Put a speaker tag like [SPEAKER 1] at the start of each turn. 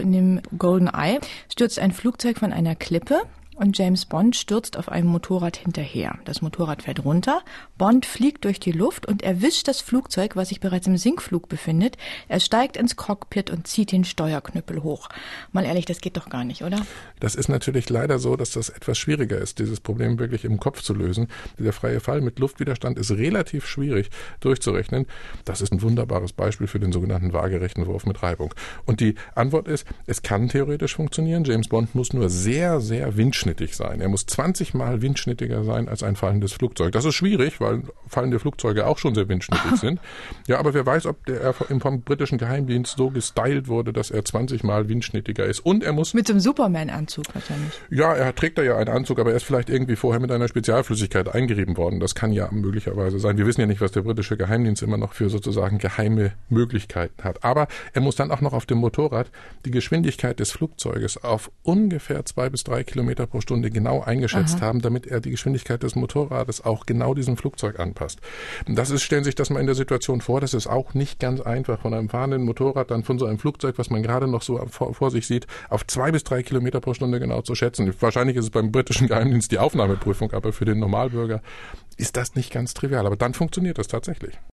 [SPEAKER 1] In dem Golden Eye, stürzt ein Flugzeug von einer Klippe und James Bond stürzt auf einem Motorrad hinterher. Das Motorrad fährt runter, Bond fliegt durch die Luft und erwischt das Flugzeug, was sich bereits im Sinkflug befindet. Er steigt ins Cockpit und zieht den Steuerknüppel hoch. Mal ehrlich, das geht doch gar nicht, oder?
[SPEAKER 2] Das ist natürlich leider so, dass das etwas schwieriger ist, dieses Problem wirklich im Kopf zu lösen. Der freie Fall mit Luftwiderstand ist relativ schwierig durchzurechnen. Das ist ein wunderbares Beispiel für den sogenannten waagerechten Wurf mit Reibung. Und die Antwort ist, es kann theoretisch funktionieren. James Bond muss nur sehr, sehr windschnell windschnittig sein. Er muss 20 Mal windschnittiger sein als ein fallendes Flugzeug. Das ist schwierig, weil fallende Flugzeuge auch schon sehr windschnittig sind. Ja, aber wer weiß, ob der vom britischen Geheimdienst so gestylt wurde, dass er 20 Mal windschnittiger ist. Und er muss...
[SPEAKER 1] Mit dem Superman-Anzug wahrscheinlich.
[SPEAKER 2] Ja, er trägt da ja einen Anzug, aber er ist vielleicht irgendwie vorher mit einer Spezialflüssigkeit eingerieben worden. Das kann ja möglicherweise sein. Wir wissen ja nicht, was der britische Geheimdienst immer noch für sozusagen geheime Möglichkeiten hat. Aber er muss dann auch noch auf dem Motorrad die Geschwindigkeit des Flugzeuges auf ungefähr zwei bis drei Kilometer pro Stunde genau eingeschätzt Aha. haben, damit er die Geschwindigkeit des Motorrades auch genau diesem Flugzeug anpasst. Das ist, stellen Sie sich das mal in der Situation vor, das ist auch nicht ganz einfach, von einem fahrenden Motorrad dann von so einem Flugzeug, was man gerade noch so vor, vor sich sieht, auf zwei bis drei Kilometer pro Stunde genau zu schätzen. Wahrscheinlich ist es beim britischen Geheimdienst die Aufnahmeprüfung, aber für den Normalbürger ist das nicht ganz trivial. Aber dann funktioniert das tatsächlich.